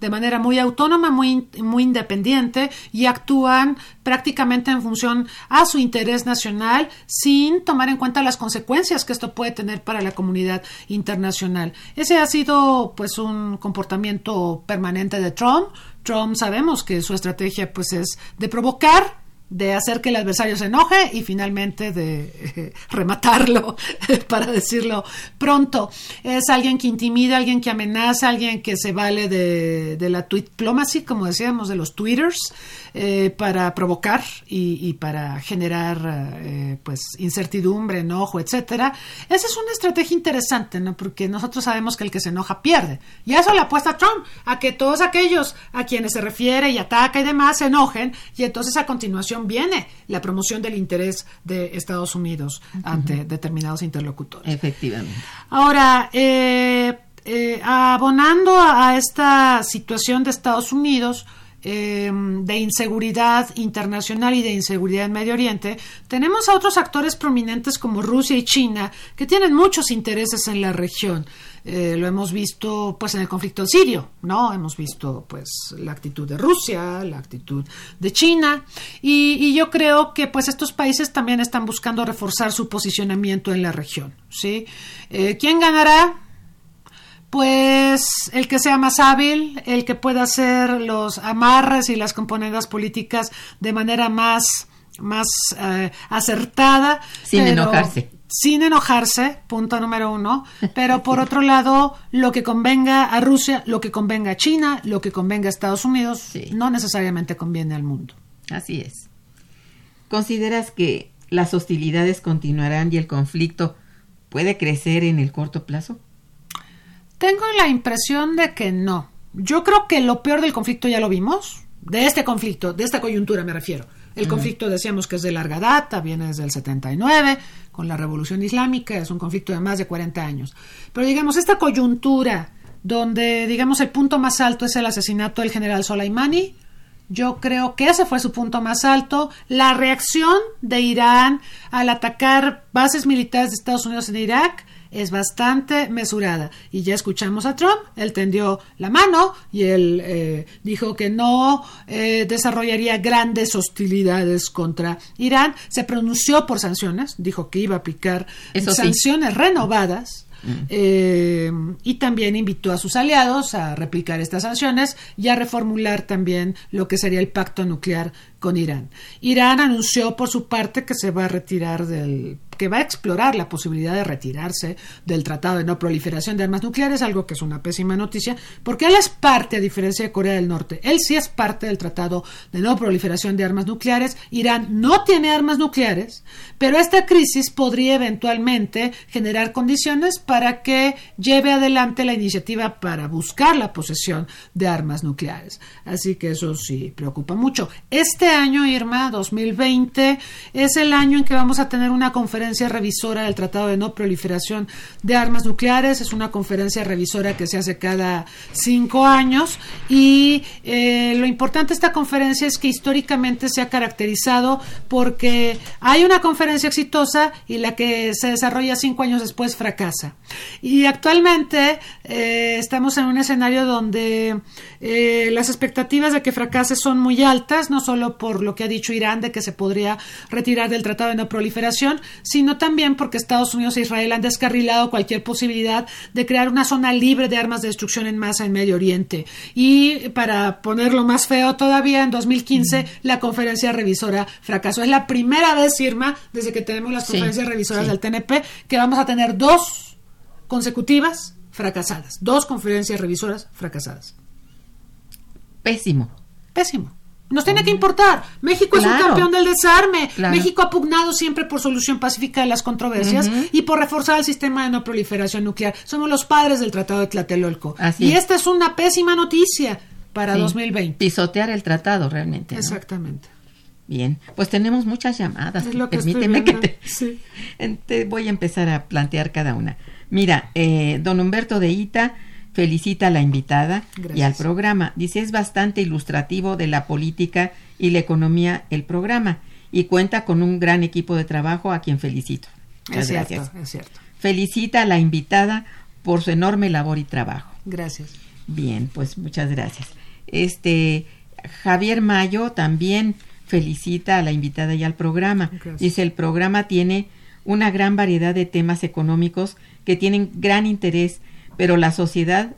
S2: de manera muy autónoma, muy, muy independiente y actúan prácticamente en función a su interés nacional sin tomar en cuenta las consecuencias que esto puede tener para la comunidad internacional. Ese ha sido pues un comportamiento permanente de Trump. Trump sabemos que su estrategia pues es de provocar de hacer que el adversario se enoje y finalmente de eh, rematarlo, para decirlo pronto. Es alguien que intimida, alguien que amenaza, alguien que se vale de, de la diplomacy, como decíamos, de los twitters, eh, para provocar y, para generar eh, pues incertidumbre, enojo, etcétera. Esa es una estrategia interesante, ¿no? Porque nosotros sabemos que el que se enoja pierde. Y eso le apuesta Trump, a que todos aquellos a quienes se refiere y ataca y demás se enojen, y entonces a continuación viene la promoción del interés de Estados Unidos ante determinados interlocutores.
S1: Efectivamente.
S2: Ahora, eh, abonando a esta situación de Estados Unidos, Em, de inseguridad internacional y de inseguridad en Medio Oriente, tenemos a otros actores prominentes como Rusia y China que tienen muchos intereses en la región. Eh, lo hemos visto pues en el conflicto sirio, ¿no? Hemos visto pues la actitud de Rusia, la actitud de China y, yo creo que pues estos países también están buscando reforzar su posicionamiento en la región, ¿sí? Eh, ¿Quién ganará? Pues el que sea más hábil, el que pueda hacer los amarres y las componendas políticas de manera más, más eh, acertada.
S1: Sin enojarse.
S2: Sin enojarse, punto número uno. Pero por otro lado, lo que convenga a Rusia, lo que convenga a China, lo que convenga a Estados Unidos, no necesariamente conviene al mundo.
S1: Así es. ¿Consideras que las hostilidades continuarán y el conflicto puede crecer en el corto plazo?
S2: Tengo la impresión de que no. Yo creo que lo peor del conflicto ya lo vimos. De este conflicto, de esta coyuntura me refiero. El conflicto decíamos que es de larga data, viene desde el 79, con la revolución islámica, es un conflicto de más de 40 años. Pero digamos, esta coyuntura, donde digamos el punto más alto es el asesinato del general Soleimani, yo creo que ese fue su punto más alto. La reacción de Irán al atacar bases militares de Estados Unidos en Irak es bastante mesurada. Y ya escuchamos a Trump, él tendió la mano y él eh, dijo que no eh, desarrollaría grandes hostilidades contra Irán. Se pronunció por sanciones, dijo que iba a aplicar sanciones renovadas. Mm. Eh, y también invitó a sus aliados a replicar estas sanciones y a reformular también lo que sería el pacto nuclear con Irán. Irán anunció por su parte que se va a retirar del que va a explorar la posibilidad de retirarse del Tratado de No Proliferación de Armas Nucleares, algo que es una pésima noticia, porque él es parte, a diferencia de Corea del Norte, él sí es parte del Tratado de No Proliferación de Armas Nucleares. Irán no tiene armas nucleares, pero esta crisis podría eventualmente generar condiciones para que lleve adelante la iniciativa para buscar la posesión de armas nucleares. Así que eso sí preocupa mucho. Este año, Irma, 2020, es el año en que vamos a tener una conferencia revisora del Tratado de No Proliferación de Armas Nucleares. Es una conferencia revisora que se hace cada cinco años y eh, lo importante de esta conferencia es que históricamente se ha caracterizado porque hay una conferencia exitosa y la que se desarrolla cinco años después fracasa. Y actualmente eh, estamos en un escenario donde eh, las expectativas de que fracase son muy altas, no solo por lo que ha dicho Irán de que se podría retirar del Tratado de No Proliferación, sino también porque Estados Unidos e Israel han descarrilado cualquier posibilidad de crear una zona libre de armas de destrucción en masa en Medio Oriente. Y para ponerlo más feo todavía, en 2015 la conferencia revisora fracasó. Es la primera vez, Irma, desde que tenemos las conferencias revisoras del TNP, que vamos a tener dos consecutivas fracasadas. Dos conferencias revisoras fracasadas.
S1: Pésimo.
S2: Pésimo. Nos tiene que importar. México es un campeón del desarme.
S1: Claro.
S2: México ha pugnado siempre por solución pacífica de las controversias y por reforzar el sistema de no proliferación nuclear. Somos los padres del Tratado de Tlatelolco.
S1: Así
S2: y
S1: es.
S2: esta es una pésima noticia para
S1: Sí.
S2: 2020.
S1: Pisotear el tratado realmente. ¿no?
S2: Exactamente.
S1: Bien, pues tenemos muchas llamadas.
S2: Es lo que
S1: Permíteme que te,
S2: Sí.
S1: te voy a empezar a plantear cada una. Mira, eh, don Humberto de Ita felicita a la invitada y al programa. Dice, es bastante ilustrativo de la política y la economía el programa y cuenta con un gran equipo de trabajo a quien felicito. Muchas
S2: Es cierto,
S1: gracias.
S2: es cierto.
S1: Felicita a la invitada por su enorme labor y trabajo.
S2: Gracias.
S1: Bien, pues muchas gracias. Este Javier Mayo también felicita a la invitada y al programa.
S2: Gracias.
S1: Dice, el programa tiene una gran variedad de temas económicos que tienen gran interés, pero la sociedad,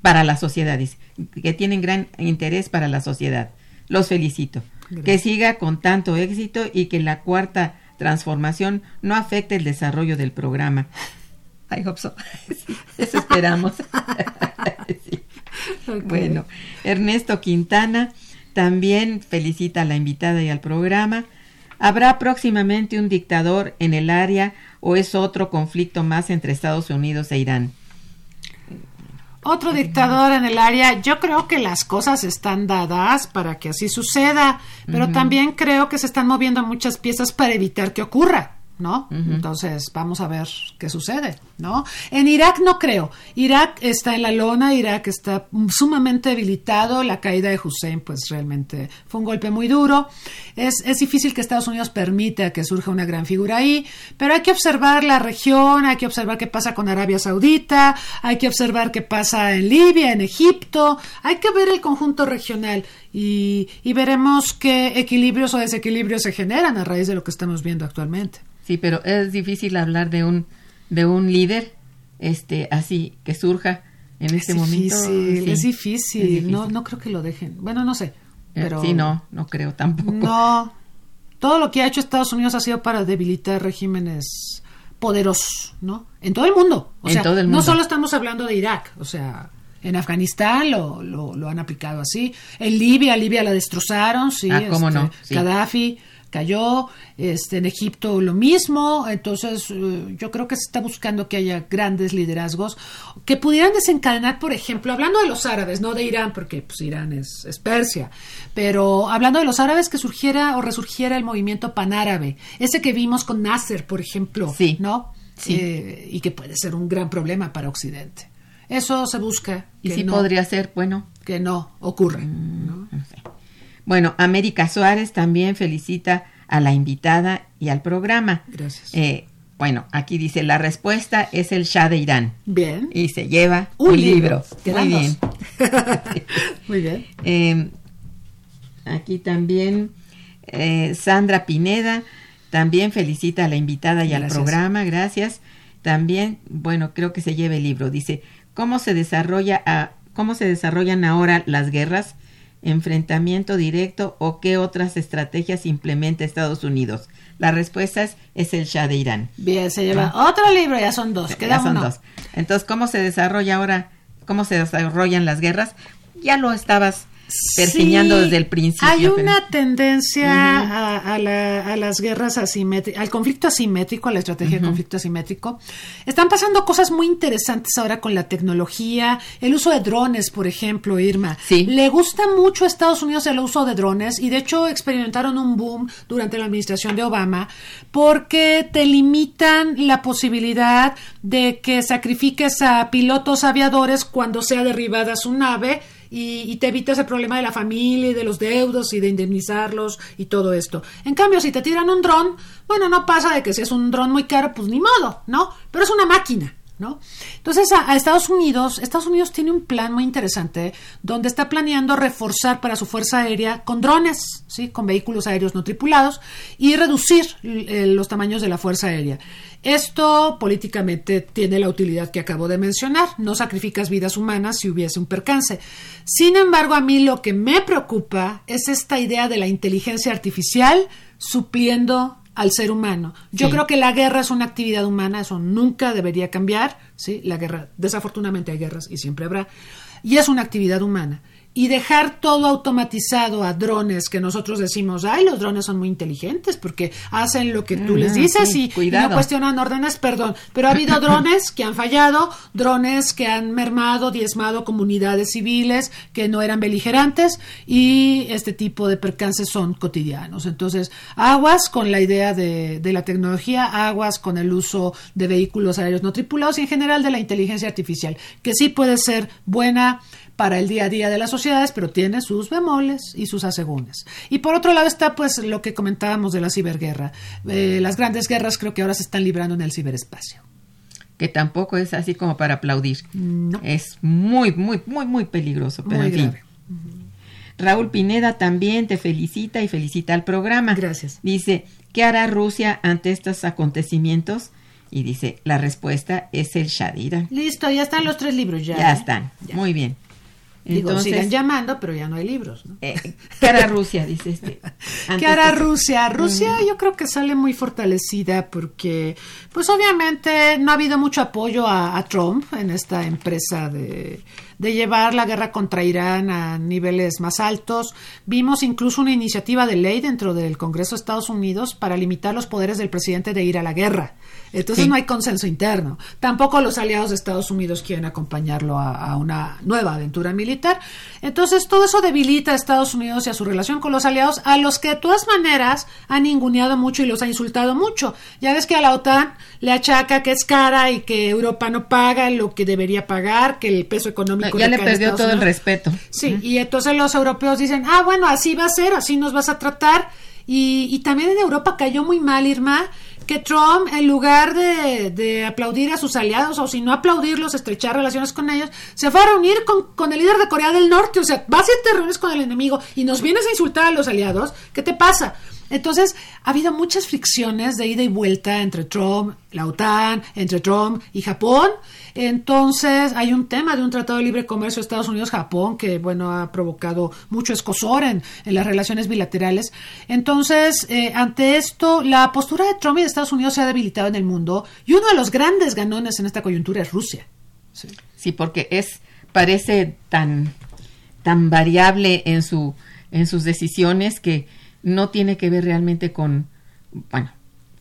S1: para la sociedad, dice, que tienen gran interés para la sociedad. Los felicito. Que siga con tanto éxito y que la cuarta transformación no afecte el desarrollo del programa. I hope so. Sí, eso esperamos. Sí. Bueno, Ernesto Quintana también felicita a la invitada y al programa. ¿Habrá próximamente un dictador en el área o es otro conflicto más entre Estados Unidos e Irán?
S2: Otro dictador en el área, yo creo que las cosas están dadas para que así suceda, pero también creo que se están moviendo muchas piezas para evitar que ocurra, ¿no? Entonces, vamos a ver qué sucede, ¿no? En Irak no creo. Irak está en la lona, Irak está sumamente debilitado, la caída de Hussein pues realmente fue un golpe muy duro. Es, es difícil que Estados Unidos permita que surja una gran figura ahí, pero hay que observar la región, hay que observar qué pasa con Arabia Saudita, hay que observar qué pasa en Libia, en Egipto, hay que ver el conjunto regional y, y veremos qué equilibrios o desequilibrios se generan a raíz de lo que estamos viendo actualmente.
S1: Sí, pero es difícil hablar de un de un líder este así que surja en este
S2: es
S1: momento.
S2: difícil,
S1: Sí,
S2: es difícil,
S1: es difícil.
S2: No, no creo que lo dejen. Bueno, no sé,
S1: Eh,
S2: pero
S1: Sí, no, no creo tampoco.
S2: No, todo lo que ha hecho Estados Unidos ha sido para debilitar regímenes poderosos, ¿no? En todo el mundo. O
S1: En
S2: sea,
S1: todo el
S2: no
S1: mundo.
S2: solo estamos hablando de Irak, o sea, en Afganistán lo, lo, lo han aplicado así. En Libia, Libia la destrozaron, sí.
S1: Ah, cómo
S2: este,
S1: no, sí.
S2: Gaddafi cayó, este, en Egipto lo mismo, entonces eh, yo creo que se está buscando que haya grandes liderazgos que pudieran desencadenar, por ejemplo, hablando de los árabes, no de Irán, porque pues Irán es, es Persia, pero hablando de los árabes que surgiera o resurgiera el movimiento panárabe, ese que vimos con Nasser, por ejemplo,
S1: Sí.
S2: ¿no?
S1: Sí.
S2: Eh, y que puede ser un gran problema para Occidente. Eso se busca
S1: Y sí
S2: no,
S1: podría ser, bueno,
S2: que no ocurra. ¿no?
S1: no. Bueno, América Suárez también felicita a la invitada y al programa.
S2: Gracias.
S1: Eh, bueno, aquí dice, la respuesta es el Shah de Irán.
S2: Bien.
S1: Y se lleva
S2: Un
S1: un,
S2: libro.
S1: libro. Muy bien.
S2: Muy bien.
S1: Eh, aquí también eh, Sandra Pineda también felicita a la invitada y al programa, gracias. También, bueno, creo que se lleve el libro. Dice, ¿cómo se desarrolla a- cómo se desarrollan ahora las guerras? Enfrentamiento directo o qué otras estrategias implementa Estados Unidos? La respuesta es, es el Shah de Irán.
S2: Bien, se lleva otro libro, ya son dos, queda
S1: Ya son
S2: uno.
S1: dos. Entonces, ¿cómo se desarrolla ahora? ¿Cómo se desarrollan las guerras? Ya lo estabas pergeñando
S2: Sí,
S1: desde el principio.
S2: Hay una tendencia a, a la- a las guerras asimétricas, al conflicto asimétrico, a la estrategia de conflicto asimétrico. Están pasando cosas muy interesantes ahora con la tecnología, el uso de drones, por ejemplo, Irma.
S1: Sí.
S2: Le gusta mucho a Estados Unidos el uso de drones y de hecho experimentaron un boom durante la administración de Obama porque te limitan la posibilidad de que sacrifiques a pilotos aviadores cuando sea derribada su nave y, y te evitas el problema de la familia y de los deudos y de indemnizarlos y todo esto. En cambio, si te tiran un dron, bueno, no pasa de que si es un dron muy caro, pues ni modo, ¿no? Pero es una máquina. Entonces, a, a Estados Unidos, Estados Unidos tiene un plan muy interesante donde está planeando reforzar para su fuerza aérea con drones, ¿sí? con vehículos aéreos no tripulados y reducir eh, los tamaños de la fuerza aérea. Esto políticamente tiene la utilidad que acabo de mencionar. No sacrificas vidas humanas si hubiese un percance. Sin embargo, a mí lo que me preocupa es esta idea de la inteligencia artificial supliendo al ser humano. Yo
S1: Sí.
S2: creo que la guerra es una actividad humana, eso nunca debería cambiar, ¿sí? La guerra, desafortunadamente hay guerras y siempre habrá, y es una actividad humana. Y dejar todo automatizado a drones que nosotros decimos, ay, los drones son muy inteligentes porque hacen lo que tú les dices
S1: sí,
S2: y- y, no cuestionan órdenes, perdón. Pero ha habido drones que han fallado, drones que han mermado, diezmado comunidades civiles que no eran beligerantes y este tipo de percances son cotidianos. Entonces, aguas con la idea de, de la tecnología, aguas con el uso de vehículos aéreos no tripulados y en general de la inteligencia artificial, que sí puede ser buena para el día a día de las sociedades, pero tiene sus bemoles y sus asegúnes. Y por otro lado está pues lo que comentábamos de la ciberguerra. Eh, las grandes guerras creo que ahora se están librando en el ciberespacio.
S1: que tampoco es así como para aplaudir.
S2: No.
S1: Es muy, muy, muy, muy peligroso. Pero
S2: Muy
S1: en fin.
S2: grave.
S1: Raúl Pineda también te felicita y felicita al programa.
S2: Gracias.
S1: Dice, ¿qué hará Rusia ante estos acontecimientos? Y dice, la respuesta es el Irán.
S2: Listo, ya están los tres libros ya.
S1: Ya
S2: ¿eh?
S1: están.
S2: Ya.
S1: Muy bien.
S2: Digo,
S1: Entonces,
S2: sigan llamando, pero ya no hay libros. ¿no?
S1: eh, ¿qué hará Rusia? Dice este.
S2: ¿Qué hará Rusia? Rusia yo creo que sale muy fortalecida porque, pues obviamente no ha habido mucho apoyo a, a Trump en esta empresa de, de llevar la guerra contra Irán a niveles más altos. Vimos incluso una iniciativa de ley dentro del Congreso de Estados Unidos para limitar los poderes del presidente de ir a la guerra. Entonces
S1: Sí.
S2: no hay consenso interno. Tampoco los aliados de Estados Unidos quieren acompañarlo a, a una nueva aventura militar. Entonces todo eso debilita a Estados Unidos y a su relación con los aliados, a los que de todas maneras han ninguneado mucho y los ha insultado mucho. Ya ves que a la OTAN le achaca que es cara y que Europa no paga lo que debería pagar, que el peso económico
S1: Ya le perdió
S2: Estados
S1: todo el respeto.
S2: Sí, y entonces los europeos dicen, ah, bueno, así va a ser, así nos vas a tratar. Y, y también en Europa cayó muy mal, Irma, que Trump, en lugar de, de aplaudir a sus aliados, o si no aplaudirlos, estrechar relaciones con ellos, se fue a reunir con, con el líder de Corea del Norte. O sea, vas y te reúnes con el enemigo y nos vienes a insultar a los aliados. ¿Qué te pasa? Entonces, ha habido muchas fricciones de ida y vuelta entre Trump, la OTAN, entre Trump y Japón. Entonces, hay un tema de un tratado de libre comercio Estados Unidos-Japón que, bueno, ha provocado mucho escosor en, en las relaciones bilaterales. Entonces, eh, ante esto, la postura de Trump y de Estados Unidos se ha debilitado en el mundo y uno de los grandes ganones en esta coyuntura es Rusia.
S1: Sí, porque es parece tan tan variable en su en sus decisiones que no tiene que ver realmente con bueno,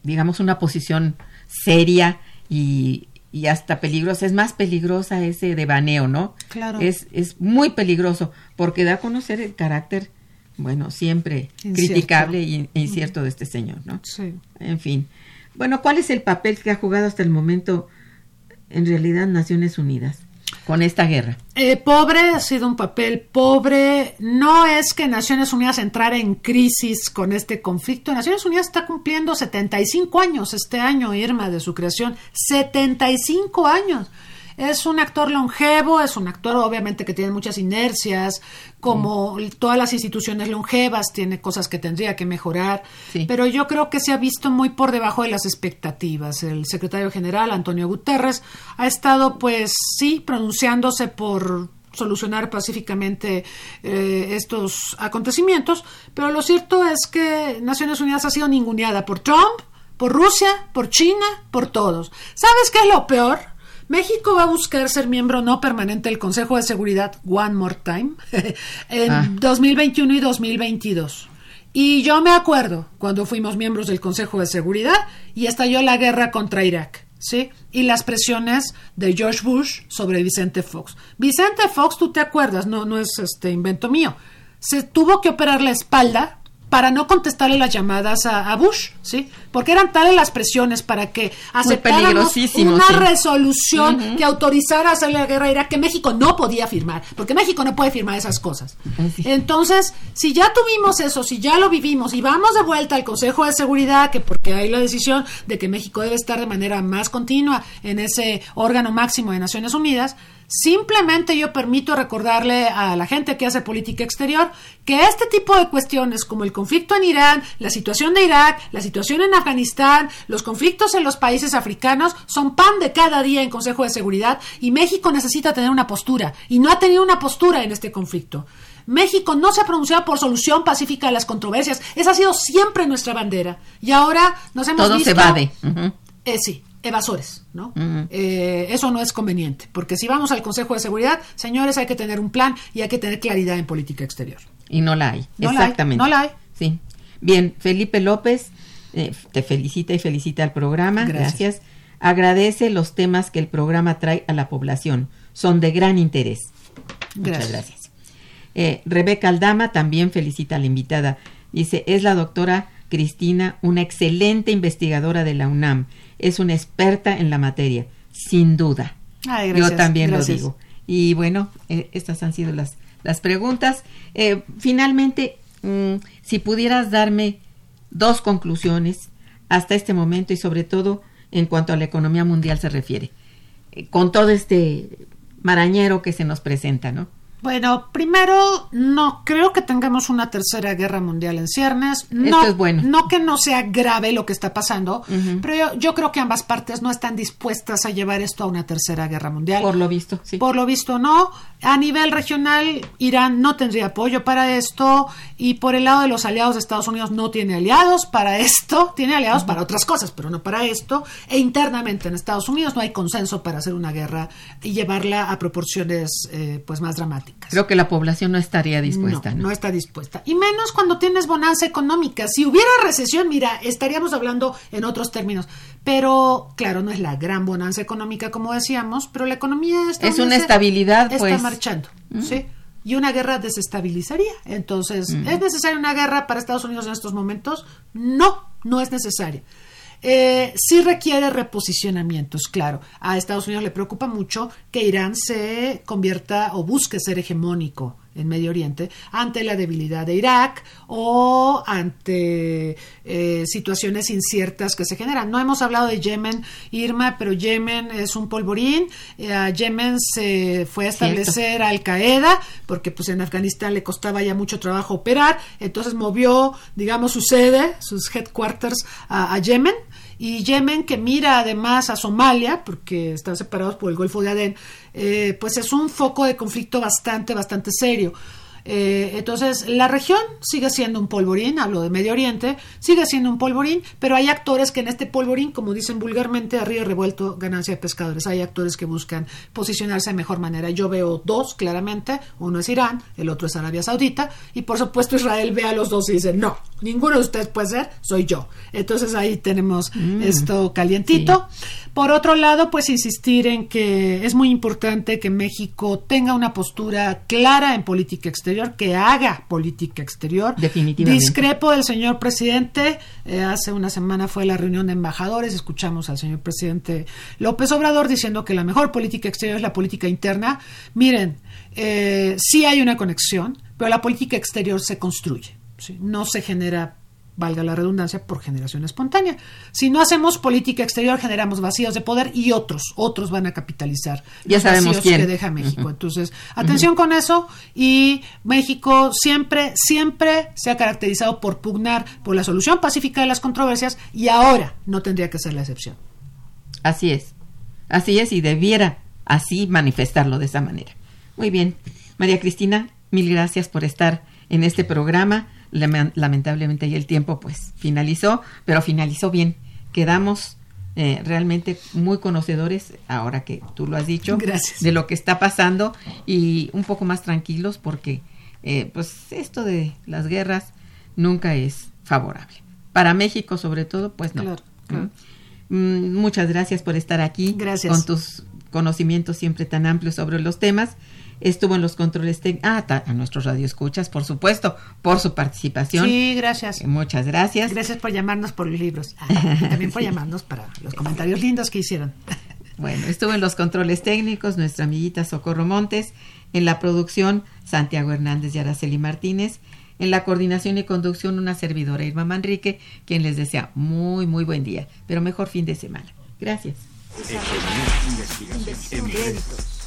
S1: digamos una posición seria y, y hasta peligrosa, es más peligrosa ese devaneo, ¿no?
S2: Claro.
S1: Es es muy peligroso porque da a conocer el carácter bueno, siempre
S2: Incierto.
S1: criticable e incierto de este señor, ¿no?
S2: Sí.
S1: En fin. Bueno, ¿cuál es el papel que ha jugado hasta el momento en realidad Naciones Unidas con esta guerra?
S2: Eh, pobre, ha sido un papel pobre. No es que Naciones Unidas entrara en crisis con este conflicto. Naciones Unidas está cumpliendo 75 años este año, Irma, de su creación. 75 años. Es un actor longevo, es un actor obviamente que tiene muchas inercias, como todas las instituciones longevas, tiene cosas que tendría que mejorar,
S1: Sí.
S2: pero yo creo que se ha visto muy por debajo de las expectativas. El secretario general, Antonio Guterres, ha estado, pues sí, pronunciándose por solucionar pacíficamente eh, estos acontecimientos, pero lo cierto es que Naciones Unidas ha sido ninguneada por Trump, por Rusia, por China, por todos. ¿Sabes qué es lo peor? México va a buscar ser miembro no permanente del Consejo de Seguridad One More Time en 2021 y 2022. Y yo me acuerdo cuando fuimos miembros del Consejo de Seguridad y estalló la guerra contra Irak. ¿sí? Y las presiones de George Bush sobre Vicente Fox. Vicente Fox, tú te acuerdas, no, no es este invento mío. Se tuvo que operar la espalda para no contestarle las llamadas a, Bush, ¿sí? Porque eran tales las presiones para que aceptáramos una resolución que autorizara hacer la guerra a Irak que México no podía firmar, porque México no puede firmar esas cosas. Entonces, si ya tuvimos eso, si ya lo vivimos y vamos de vuelta al Consejo de Seguridad, que porque hay la decisión de que México debe estar de manera más continua en ese órgano máximo de Naciones Unidas, Simplemente yo permito recordarle a la gente que hace política exterior que este tipo de cuestiones como el conflicto en Irán, la situación de Irak, la situación en Afganistán, los conflictos en los países africanos son pan de cada día en Consejo de Seguridad y México necesita tener una postura y no ha tenido una postura en este conflicto. México no se ha pronunciado por solución pacífica de las controversias. Esa ha sido siempre nuestra bandera. Y ahora nos hemos
S1: Todo
S2: visto...
S1: se evade.
S2: Eh, sí, evasores, ¿no? Eh, eso no es conveniente, porque si vamos al Consejo de Seguridad, señores, hay que tener un plan y hay que tener claridad en política exterior.
S1: Y no la hay, exactamente.
S2: no la hay.
S1: Sí. Bien, Felipe López eh, te felicita y felicita al programa. Gracias. Agradece los temas que el programa trae a la población. Son de gran interés. Muchas gracias. Eh, Rebeca Aldama también felicita a la invitada. Dice, es la doctora Cristina, una excelente investigadora de la UNAM es una experta en la materia, sin duda. Yo también lo digo. Y bueno, eh, estas han sido las, las preguntas. Eh, finalmente, mm, si pudieras darme dos conclusiones hasta este momento y sobre todo en cuanto a la economía mundial se refiere, eh, con todo este marañero que se nos presenta, ¿no?
S2: Bueno, primero, no creo que tengamos una tercera guerra mundial en ciernes. No,
S1: es bueno.
S2: No que no sea grave lo que está pasando, pero yo, creo que ambas partes no están dispuestas a llevar esto a una tercera guerra mundial.
S1: Por lo visto, sí.
S2: Por lo visto, no. A nivel regional, Irán no tendría apoyo para esto y por el lado de los aliados de Estados Unidos no tiene aliados para esto. Tiene aliados para otras cosas, pero no para esto. E internamente en Estados Unidos no hay consenso para hacer una guerra y llevarla a proporciones eh, pues más dramáticas.
S1: Creo que la población no estaría dispuesta.
S2: No, no, está dispuesta. Y menos cuando tienes bonanza económica. Si hubiera recesión, mira, estaríamos hablando en otros términos. Pero, claro, no es la gran bonanza económica, como decíamos, pero la economía.
S1: Es una estabilidad, pues.
S2: Marchando, ¿sí? Y una guerra desestabilizaría. Entonces, ¿es necesaria una guerra para Estados Unidos en estos momentos? No, no es necesaria. Eh, sí requiere reposicionamientos, claro. A Estados Unidos le preocupa mucho que Irán se convierta o busque ser hegemónico en Medio Oriente ante la debilidad de Irak o ante eh, situaciones inciertas que se generan. No hemos hablado de Yemen, Irma, pero Yemen es un polvorín. Eh, a Yemen se fue a establecer Al Qaeda porque pues en Afganistán le costaba ya mucho trabajo operar, entonces movió, digamos, su sede, sus headquarters a Yemen y Yemen, que mira además a Somalia, porque están separados por el Golfo de Adén, eh, pues es un foco de conflicto bastante, bastante serio. Eh, entonces, la región sigue siendo un polvorín, hablo de Medio Oriente, sigue siendo un polvorín, pero hay actores que en este polvorín, como dicen vulgarmente, a río revuelto, ganancia de pescadores. Hay actores que buscan posicionarse de mejor manera. Yo veo dos, claramente. Uno es Irán, el otro es Arabia Saudita, y por supuesto Israel ve a los dos y dice, no, ninguno de ustedes puede ser, soy yo. Entonces ahí tenemos mm. esto calientito. Por otro lado, pues insistir en que es muy importante que México tenga una postura clara en política exterior, que haga política exterior.
S1: Definitivamente.
S2: Discrepo del señor presidente. Eh, hace una semana fue la reunión de embajadores. Escuchamos al señor presidente López Obrador diciendo que la mejor política exterior es la política interna. Miren, eh, sí hay una conexión, pero la política exterior se construye. No se genera valga la redundancia, por generación espontánea. Si no hacemos política exterior, generamos vacíos de poder y otros, otros van a capitalizar
S1: ya los sabemos
S2: vacíos que deja México. Entonces, atención con eso y México siempre, siempre se ha caracterizado por pugnar por la solución pacífica de las controversias y ahora no tendría que ser la excepción.
S1: Así es, así es y debiera así manifestarlo de esa manera. Muy bien. María Cristina, mil gracias por estar en este programa. Lamentablemente ya el tiempo pues finalizó, pero finalizó bien. Quedamos eh, realmente muy conocedores, ahora que tú lo has dicho, de lo que está pasando y un poco más tranquilos porque eh, pues esto de las guerras nunca es favorable. Para México sobre todo, pues no. Mm, muchas gracias por estar aquí
S2: gracias.
S1: con tus conocimientos siempre tan amplios sobre los temas estuvo en los controles técnicos, ah, a nuestros radioescuchas, por supuesto, por su participación.
S2: Sí, gracias.
S1: Muchas gracias.
S2: Gracias por llamarnos por los libros. Ah, también por llamarnos para los comentarios lindos que hicieron.
S1: Bueno, estuvo en los controles técnicos nuestra amiguita Socorro Montes, en la producción Santiago Hernández y Araceli Martínez, en la coordinación y conducción una servidora Irma Manrique, quien les desea muy, muy buen día, pero mejor fin de semana. Gracias.